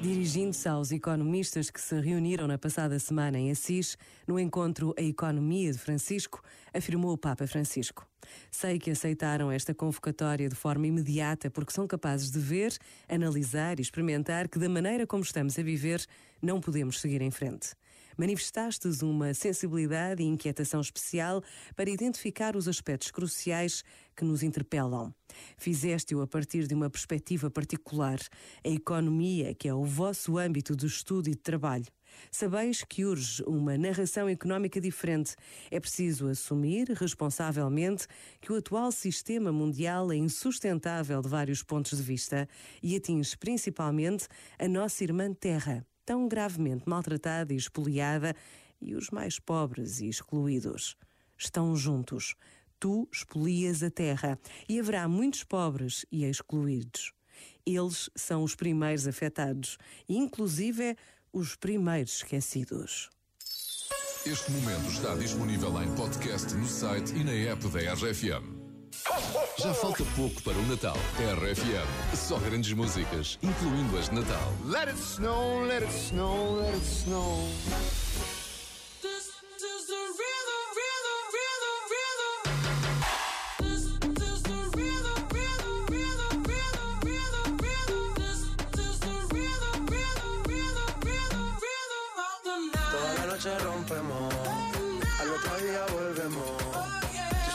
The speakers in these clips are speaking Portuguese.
Dirigindo-se aos economistas que se reuniram na passada semana em Assis, no encontro A Economia de Francisco, afirmou o Papa Francisco. Sei que aceitaram esta convocatória de forma imediata porque são capazes de ver, analisar e experimentar que, da maneira como estamos a viver, não podemos seguir em frente. Manifestastes uma sensibilidade e inquietação especial para identificar os aspectos cruciais que nos interpelam. Fizeste-o a partir de uma perspectiva particular, a economia, que é o vosso âmbito de estudo e de trabalho. Sabeis que urge uma narração económica diferente. É preciso assumir, responsavelmente, que o atual sistema mundial é insustentável de vários pontos de vista e atinge principalmente a nossa irmã Terra, tão gravemente maltratada e espoliada, e os mais pobres e excluídos. Estão juntos. Tu expolias a terra e haverá muitos pobres e excluídos. Eles são os primeiros afetados, inclusive os primeiros esquecidos. Este momento está disponível em podcast no site e na app da RFM. Já falta pouco para o Natal. RFM. Só grandes músicas, incluindo as de Natal. Let it snow, let it snow, let it snow. noche rompemos, al otro día volvemos.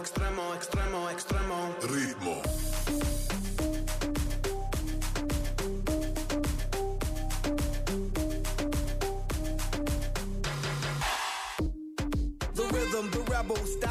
Extremo, extremo, extremo, extremo. Ritmo. The rhythm, the rebel,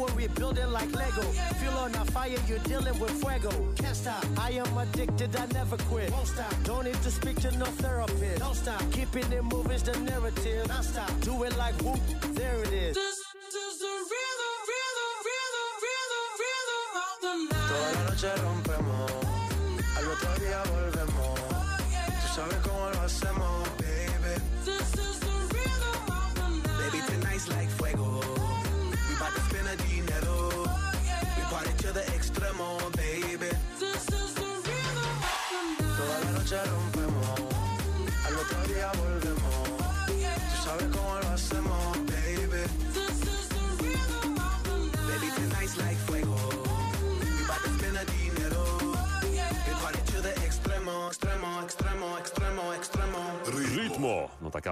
it, we build it like Lego. Feel on a fire, you're dealing with fuego. Can't stop, I am addicted, I never quit. Won't stop, don't need to speak to no therapist. Don't stop, keeping it moving's the narrative. Non stop, do it like whoop, there it is. This is the rhythm, rhythm, rhythm, rhythm, rhythm of the night. Toda la noche rompemos, al otro día volvemos. Oh, Tú sabes cómo lo hacemos, baby. This is the noche rompemos, al otro día volvemos. Tú sabes cómo lo hacemos, baby. Baby, tonight's like fuego. To spend the dinero. Extremo, extremo, extremo, extremo, extremo. Ritmo. Está cá